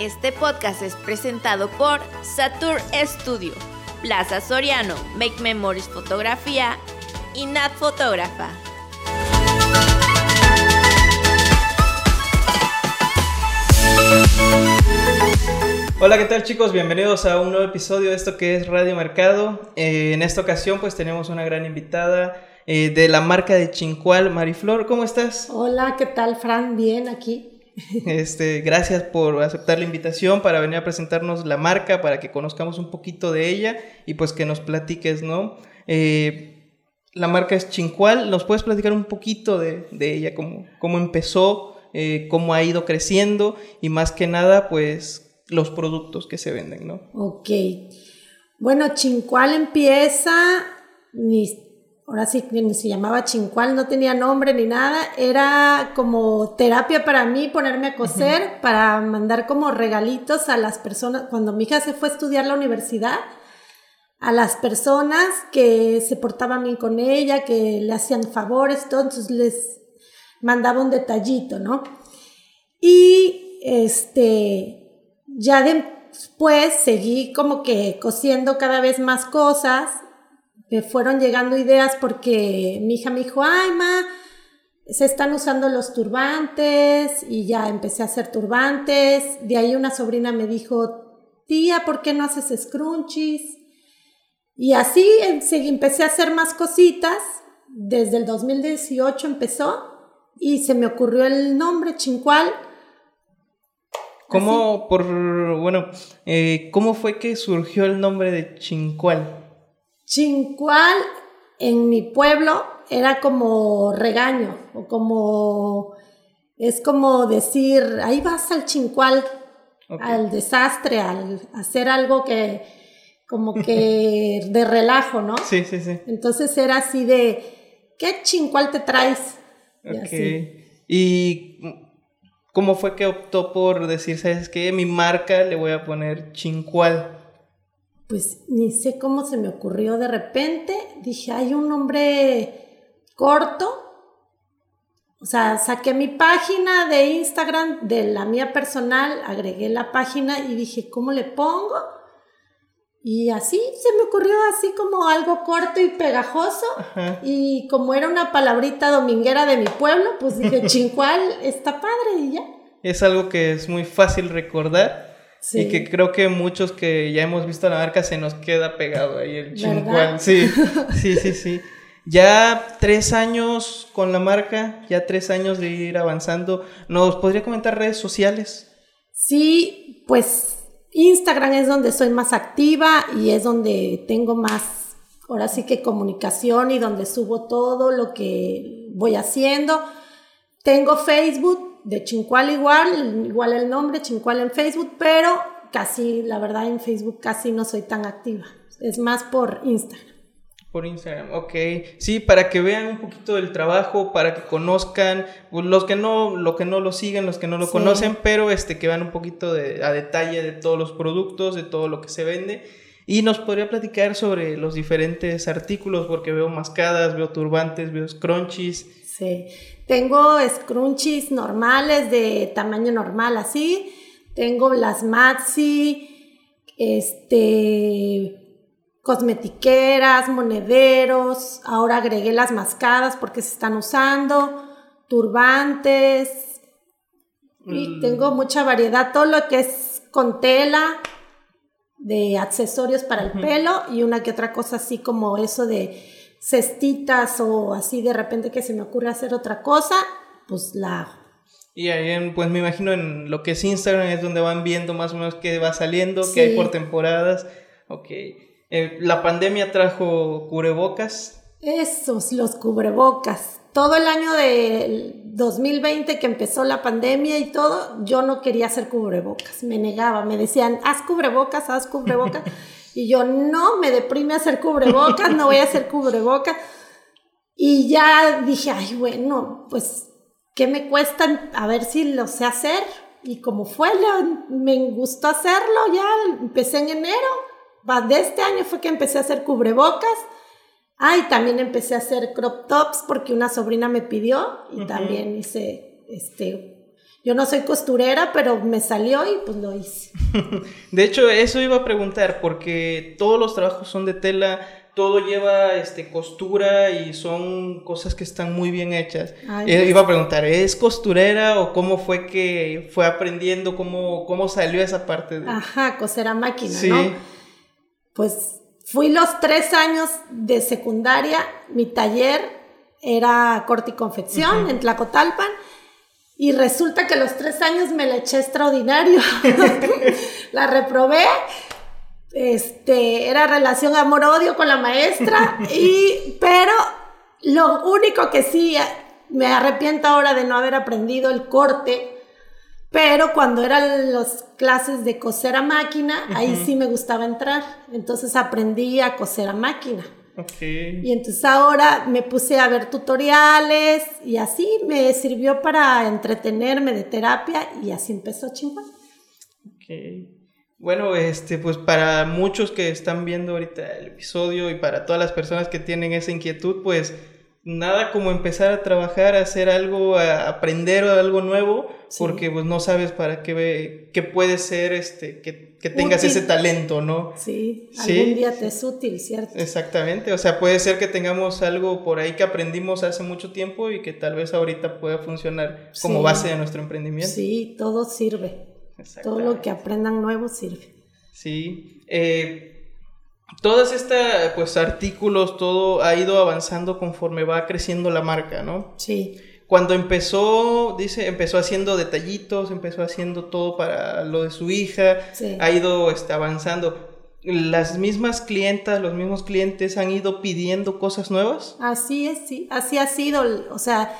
Este podcast es presentado por Satur Studio, Plaza Soriano, Make Memories Fotografía y Nat Fotógrafa. Hola, ¿qué tal chicos? Bienvenidos a un nuevo episodio de esto que es Radio Mercado. Eh, en esta ocasión pues tenemos una gran invitada eh, de la marca de Chincual, Mariflor. ¿Cómo estás? Hola, ¿qué tal Fran? Bien, aquí. Este, gracias por aceptar la invitación para venir a presentarnos la marca, para que conozcamos un poquito de ella y pues que nos platiques, ¿no? Eh, la marca es Chincual, ¿nos puedes platicar un poquito de, ella, cómo, cómo empezó, cómo ha ido creciendo y más que nada, pues los productos que se venden, ¿no? Ok. Bueno, Chincual empieza, ni, ahora sí ni se llamaba Chincual, no tenía nombre ni nada, era como terapia para mí ponerme a coser, para mandar como regalitos a las personas, cuando mi hija se fue a estudiar la universidad, a las personas que se portaban bien con ella, que le hacían favores, entonces les mandaba un detallito, ¿no? Y este, ya después seguí como que cosiendo cada vez más cosas, me fueron llegando ideas porque mi hija me dijo, ay, ma, se están usando los turbantes y ya empecé a hacer turbantes. De ahí una sobrina me dijo, tía, ¿por qué no haces scrunchies? Y así empecé a hacer más cositas. Desde el 2018 empezó y se me ocurrió el nombre Chincual ¿Cómo, por, bueno, eh, cómo fue que surgió el nombre de Chincual? Chincual en mi pueblo era como regaño o como, es como decir, ahí vas al Chincual, al desastre, al hacer algo que, como que de relajo, ¿no? Sí, sí, sí. Entonces era así de, ¿qué Chincual te traes? Y, así. y ¿Cómo fue que optó por decir, sabes qué, mi marca le voy a poner Chincual? Pues ni sé cómo se me ocurrió de repente. Dije, hay un nombre corto. O sea, saqué mi página de Instagram de la mía personal, agregué la página y dije, ¿cómo le pongo? Y así se me ocurrió así como algo corto y pegajoso. Y como era una palabrita dominguera de mi pueblo, pues dije, chincual, está padre y ya. Es algo que es muy fácil recordar. Y que creo que muchos que ya hemos visto la marca se nos queda pegado ahí el chincual. Sí, sí, sí, sí. Ya tres años con la marca, ya tres años de ir avanzando. ¿Nos podría comentar redes sociales? Sí, pues Instagram es donde soy más activa y es donde tengo más, ahora sí que comunicación y donde subo todo lo que voy haciendo. Tengo Facebook de Chincual igual, igual el nombre, Chincual en Facebook, pero casi, la verdad en Facebook casi no soy tan activa. Es más por Instagram. Por Instagram, ok. Sí, para que vean un poquito del trabajo, para que conozcan, los que no, lo que no lo siguen, los que no lo conocen, pero este, que vean un poquito de, a detalle de todos los productos, de todo lo que se vende. Y nos podría platicar sobre los diferentes artículos, porque veo mascadas, veo turbantes, veo scrunchies. Sí, tengo scrunchies normales de tamaño normal, así. Tengo las maxi, este cosmetiqueras, monederos, ahora agregué las mascadas porque se están usando, turbantes, y mm. tengo mucha variedad, todo lo que es con tela, de accesorios para el pelo y una que otra cosa así como eso de cestitas o así de repente que se me ocurre hacer otra cosa, pues la hago. Y ahí, pues me imagino en lo que es Instagram es donde van viendo más o menos qué va saliendo, qué hay por temporadas. Ok. Eh, la pandemia trajo cubrebocas. Esos, los cubrebocas. Todo el año de 2020 que empezó la pandemia y todo, yo no quería hacer cubrebocas. Me negaba, me decían, haz cubrebocas, haz cubrebocas. y yo, no, me deprime hacer cubrebocas, no voy a hacer cubrebocas. Y ya dije, ay, bueno, pues, ¿qué me cuesta? A ver si lo sé hacer. Y como fue, me gustó hacerlo, ya empecé en enero de este año fue que empecé a hacer cubrebocas. Ah, y también empecé a hacer crop tops porque una sobrina me pidió y también hice, este, Yo no soy costurera, pero me salió y pues lo hice. de hecho, eso iba a preguntar, porque todos los trabajos son de tela, todo lleva este, costura y son cosas que están muy bien hechas. Eh, iba a preguntar, ¿es costurera o cómo fue que fue aprendiendo, cómo, cómo salió esa parte? De... Ajá, coser a máquina, sí. Pues fui los tres años de secundaria, mi taller era corte y confección en Tlacotalpan. Y resulta que los tres años me la eché extraordinario. la reprobé este, era relación amor-odio con la maestra, y, pero lo único que sí me arrepiento ahora de no haber aprendido el corte, pero cuando eran las clases de coser a máquina, ahí sí me gustaba entrar, entonces aprendí a coser a máquina. Y entonces ahora me puse a ver tutoriales y así me sirvió para entretenerme de terapia y así empezó chingón. Okay. Bueno, este, pues para muchos que están viendo ahorita el episodio y para todas las personas que tienen esa inquietud, pues nada como empezar a trabajar, a hacer algo, a aprender algo nuevo, porque pues no sabes para qué, qué puede ser, este, que, que tengas ese talento, ¿no? Sí, algún día te es útil, ¿cierto? Exactamente, o sea, puede ser que tengamos algo por ahí que aprendimos hace mucho tiempo y que tal vez ahorita pueda funcionar como base de nuestro emprendimiento. Sí, todo sirve. Todo lo que aprendan nuevo sirve. Sí. Eh, todas estas, pues, artículos, todo ha ido avanzando conforme va creciendo la marca, ¿no? Sí. Cuando empezó, dice, empezó haciendo detallitos, empezó haciendo todo para lo de su hija, ha ido este, avanzando. ¿Las mismas clientas, los mismos clientes han ido pidiendo cosas nuevas? Así es, sí, así ha sido, o sea,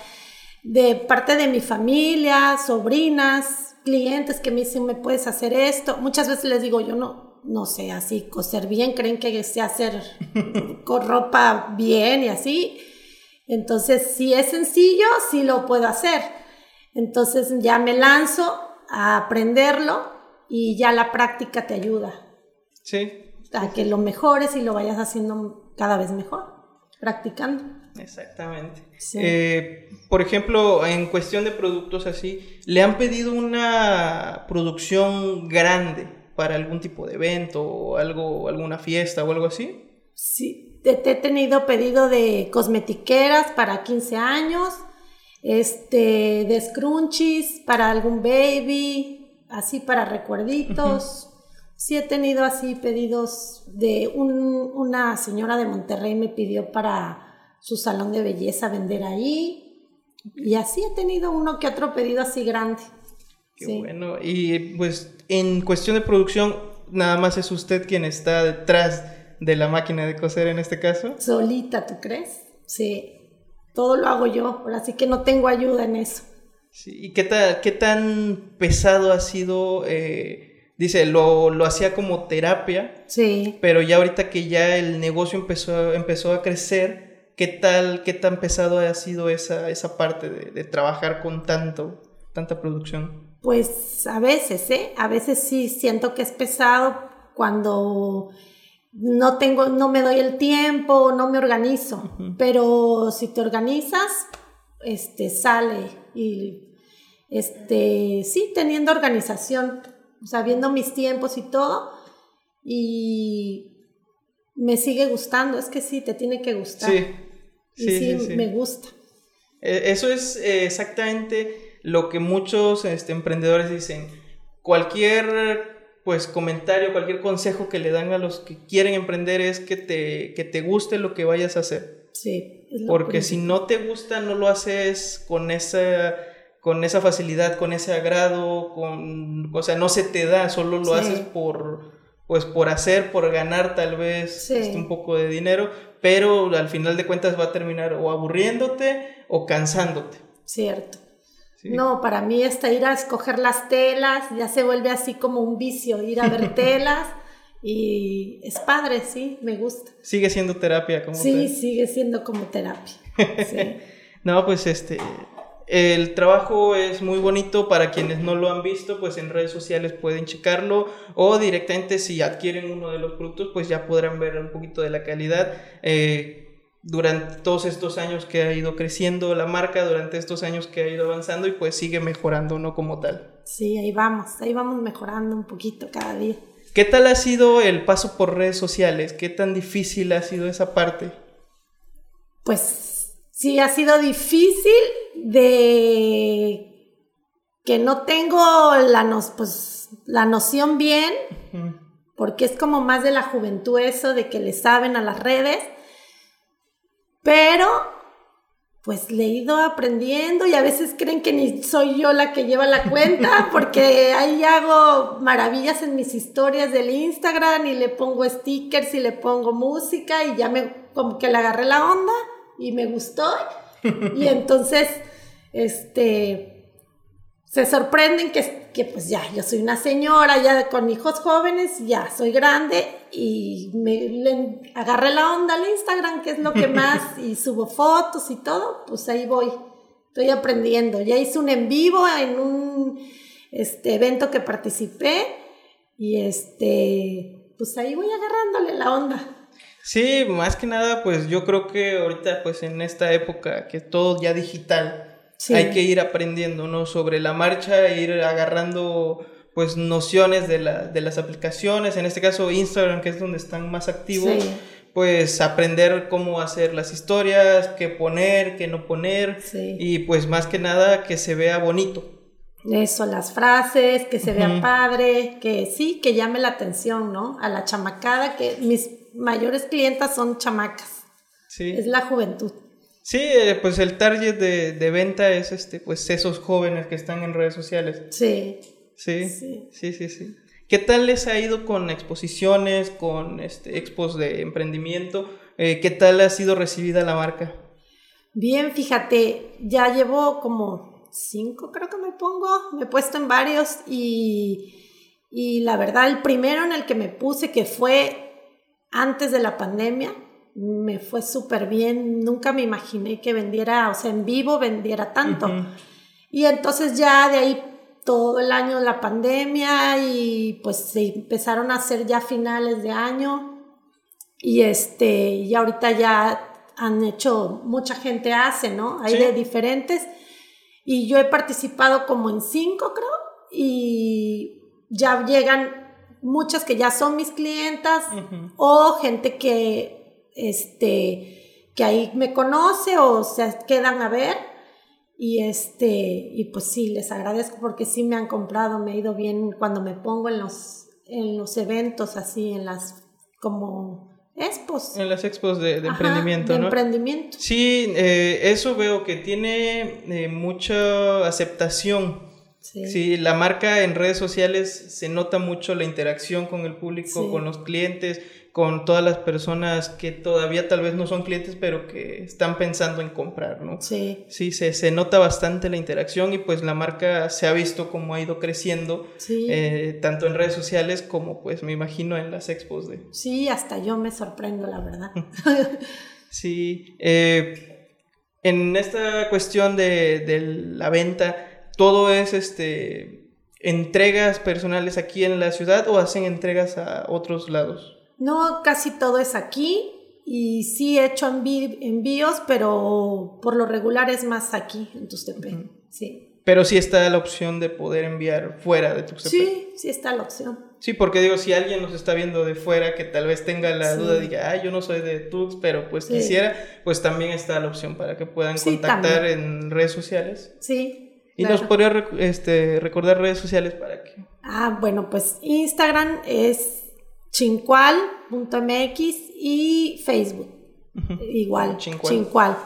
de parte de mi familia, sobrinas, clientes que me dicen, ¿me puedes hacer esto? Muchas veces les digo, yo no, no sé así coser bien, creen que sé hacer con ropa bien y así. Entonces, si es sencillo, sí lo puedo hacer. Entonces ya me lanzo a aprenderlo y ya la práctica te ayuda. Sí. A que lo mejores y lo vayas haciendo cada vez mejor, practicando. Exactamente. Eh, por ejemplo, en cuestión de productos así, ¿le han pedido una producción grande para algún tipo de evento o algo, alguna fiesta o algo así? Sí, te, he tenido pedido de cosmetiqueras para 15 años, este, de scrunchies para algún baby, así para recuerditos. Sí he tenido así pedidos de una señora de Monterrey me pidió para su salón de belleza vender ahí. Y así he tenido uno que otro pedido así grande. Qué bueno. Y pues en cuestión de producción, nada más es usted quien está detrás de la máquina de coser en este caso. Solita, ¿tú crees? Sí. Todo lo hago yo, ahora sí que no tengo ayuda en eso. Sí. ¿Y qué, qué tan pesado ha sido? Eh, dice, lo, lo, hacía como terapia. Sí. Pero ya ahorita que ya el negocio empezó, empezó a crecer, ¿Qué tal, qué tan pesado ha sido esa, esa parte de, trabajar con tanto, tanta producción? Pues a veces, ¿eh? A veces sí siento que es pesado cuando no tengo, no me doy el tiempo, no me organizo. Pero si te organizas, este, sale. Y este, sí, teniendo organización, sabiendo mis tiempos y todo. Y me sigue gustando, es que sí, te tiene que gustar. Sí, Sí, sí, me gusta. E, eso es eh, exactamente lo que muchos este, emprendedores dicen. Cualquier pues comentario, cualquier consejo que le dan a los que quieren emprender es que te, que te guste lo que vayas a hacer. Sí. Porque si no te gusta, no lo haces con esa, con esa facilidad, con ese agrado, con, o sea, no se te da, solo lo haces por, pues por hacer, por ganar tal vez este, un poco de dinero, pero al final de cuentas va a terminar o aburriéndote o cansándote. Cierto. No, para mí está ir a escoger las telas, ya se vuelve así como un vicio, ir a ver telas y es padre, sí, me gusta. Sigue siendo terapia como Sí, sigue siendo como terapia. no, pues este, el trabajo es muy bonito para quienes no lo han visto, pues en redes sociales pueden checarlo o directamente si adquieren uno de los productos, pues ya podrán ver un poquito de la calidad. Eh, durante todos estos años que ha ido creciendo la marca, durante estos años que ha ido avanzando y pues sigue mejorando, ¿no? Como tal. Sí, ahí vamos, ahí vamos mejorando un poquito cada día. ¿Qué tal ha sido el paso por redes sociales? ¿Qué tan difícil ha sido esa parte? Pues sí, ha sido difícil de que no tengo la, pues, la noción bien, porque es como más de la juventud eso, de que le saben a las redes pero, pues le he ido aprendiendo y a veces creen que ni soy yo la que lleva la cuenta, porque ahí hago maravillas en mis historias del Instagram y le pongo stickers y le pongo música y ya me, como que le agarré la onda y me gustó. Y entonces, este, se sorprenden que, que, pues ya, yo soy una señora, ya con hijos jóvenes, ya soy grande y me agarré la onda al Instagram, que es lo que más, y subo fotos y todo, pues ahí voy, estoy aprendiendo. Ya hice un en vivo en un este, evento que participé y este, pues ahí voy agarrándole la onda. Sí, más que nada, pues yo creo que ahorita, pues en esta época que todo ya digital, hay que ir aprendiendo, ¿no? Sobre la marcha, ir agarrando pues nociones de, la, de las aplicaciones, en este caso Instagram, que es donde están más activos, pues aprender cómo hacer las historias, qué poner, qué no poner, y pues más que nada que se vea bonito. Eso, las frases, que se vea padre, que sí, que llame la atención, ¿no? A la chamacada, que mis mayores clientas son chamacas. Sí. Es la juventud. Sí, eh, pues el target de, venta es este, pues esos jóvenes que están en redes sociales. Sí. Sí, sí, sí, sí. ¿Qué tal les ha ido con exposiciones, con este, expos de emprendimiento? Eh, ¿Qué tal ha sido recibida la marca? Bien, fíjate, ya llevo como cinco, creo que me pongo, me he puesto en varios y, y la verdad el primero en el que me puse, que fue antes de la pandemia, me fue súper bien, nunca me imaginé que vendiera, o sea, en vivo vendiera tanto. Y entonces ya de ahí todo el año la pandemia y pues se empezaron a hacer ya finales de año. Y este, y ahorita ya han hecho, mucha gente hace, ¿no? Hay de diferentes. Y yo he participado como en cinco, creo, y ya llegan muchas que ya son mis clientas o gente que este, que ahí me conoce o se quedan a ver. Y este, y pues sí, les agradezco porque sí me han comprado, me ha ido bien cuando me pongo en los, en los eventos así, en las como expos. En las expos de, emprendimiento, de emprendimiento. Sí, eh, eso veo que tiene eh, mucha aceptación. Sí. la marca en redes sociales se nota mucho la interacción con el público, con los clientes con todas las personas que todavía tal vez no son clientes, pero que están pensando en comprar, ¿no? Sí. Sí, se, se nota bastante la interacción y pues la marca se ha visto como ha ido creciendo, eh, tanto en redes sociales como pues me imagino en las expos de... Sí, hasta yo me sorprendo, la verdad. sí, eh, en esta cuestión de, de la venta, todo es este entregas personales aquí en la ciudad o hacen entregas a otros lados? No, casi todo es aquí y sí he hecho envíos, pero por lo regular es más aquí en Tuxtepec, sí. Pero sí está la opción de poder enviar fuera de Tuxtepec. Sí, sí está la opción. Sí, porque digo, si alguien nos está viendo de fuera que tal vez tenga la duda duda, diga, ah, yo no soy de Tux, pero pues quisiera, pues también está la opción para que puedan contactar en redes sociales. Sí. ¿Y nos podría este, recordar redes sociales para que? Ah, bueno, pues Instagram es chincual.mx y Facebook. Igual, chincual.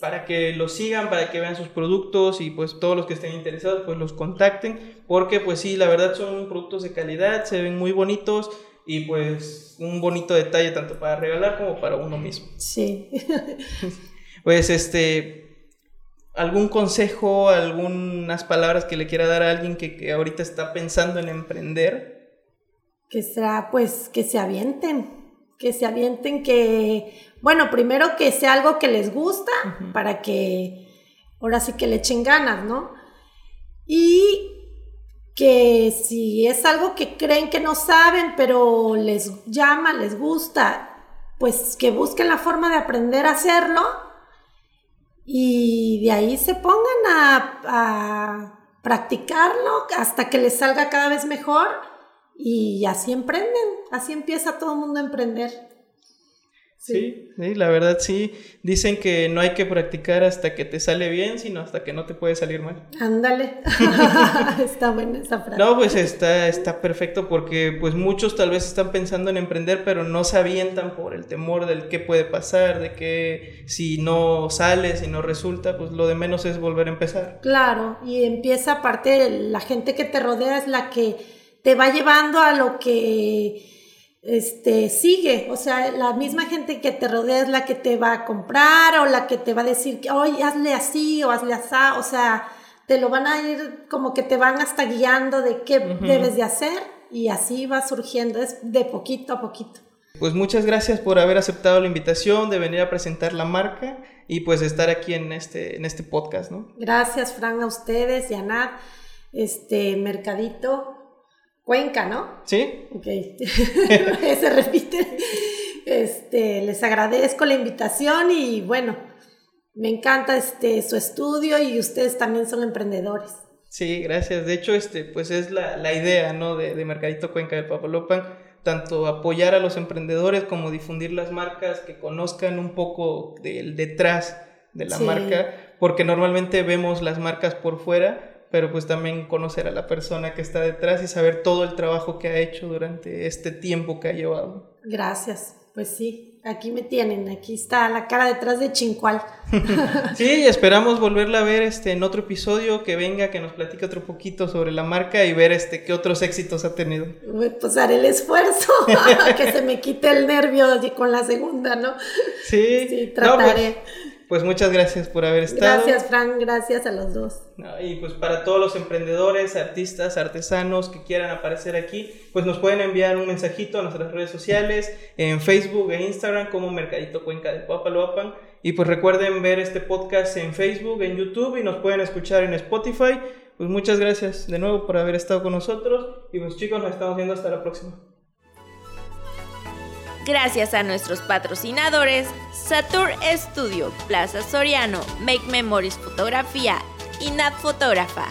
Para que lo sigan, para que vean sus productos y pues todos los que estén interesados pues los contacten porque pues sí, la verdad son productos de calidad, se ven muy bonitos y pues un bonito detalle tanto para regalar como para uno mismo. Sí. pues este, algún consejo, algunas palabras que le quiera dar a alguien que, que ahorita está pensando en emprender que sea pues que se avienten, que se avienten, que, bueno, primero que sea algo que les gusta, para que ahora sí que le echen ganas, ¿no? Y que si es algo que creen que no saben, pero les llama, les gusta, pues que busquen la forma de aprender a hacerlo y de ahí se pongan a, a practicarlo hasta que les salga cada vez mejor y así emprenden, así empieza todo el mundo a emprender. Sí. sí. la verdad sí. Dicen que no hay que practicar hasta que te sale bien, sino hasta que no te puede salir mal. Ándale. está buena esa frase. No, pues está, está perfecto porque pues muchos tal vez están pensando en emprender, pero no se avientan por el temor del qué puede pasar, de que si no sale, si no resulta, pues lo de menos es volver a empezar. Claro, y empieza aparte, la gente que te rodea es la que te va llevando a lo que este, sigue, o sea, la misma gente que te rodea es la que te va a comprar o la que te va a decir que, oye, hazle así o hazle así, o sea, te lo van a ir como que te van hasta guiando de qué debes de hacer y así va surgiendo, es de poquito a poquito. Pues muchas gracias por haber aceptado la invitación de venir a presentar la marca y pues estar aquí en este, en este podcast, ¿no? Gracias, Fran, a ustedes y a Nat, este Mercadito Cuenca, ¿no? Sí. Ok, se repite. Este, les agradezco la invitación y bueno, me encanta este, su estudio y ustedes también son emprendedores. Sí, gracias. De hecho, este, pues es la, la idea, ¿no? De, de, Mercadito Cuenca del Papalopan, tanto apoyar a los emprendedores como difundir las marcas, que conozcan un poco del detrás de la marca, porque normalmente vemos las marcas por fuera, pero pues también conocer a la persona que está detrás y saber todo el trabajo que ha hecho durante este tiempo que ha llevado. Gracias, pues sí, aquí me tienen, aquí está la cara detrás de Chincual. sí, esperamos volverla a ver este, en otro episodio, que venga, que nos platique otro poquito sobre la marca y ver este, qué otros éxitos ha tenido. Pues haré el esfuerzo, que se me quite el nervio con la segunda, ¿no? Sí, sí trataré. Pues, pues muchas gracias por haber estado. Gracias, Frank, gracias a los dos. y pues para todos los emprendedores, artistas, artesanos que quieran aparecer aquí, pues nos pueden enviar un mensajito a nuestras redes sociales, en Facebook e Instagram como Mercadito Cuenca de Papaloapan. Y pues recuerden ver este podcast en Facebook, en YouTube y nos pueden escuchar en Spotify. Pues muchas gracias de nuevo por haber estado con nosotros. Y pues chicos, nos estamos viendo hasta la próxima. Gracias a nuestros patrocinadores, Satur Studio, Plaza Soriano, Make Memories Fotografía y Nat Fotógrafa.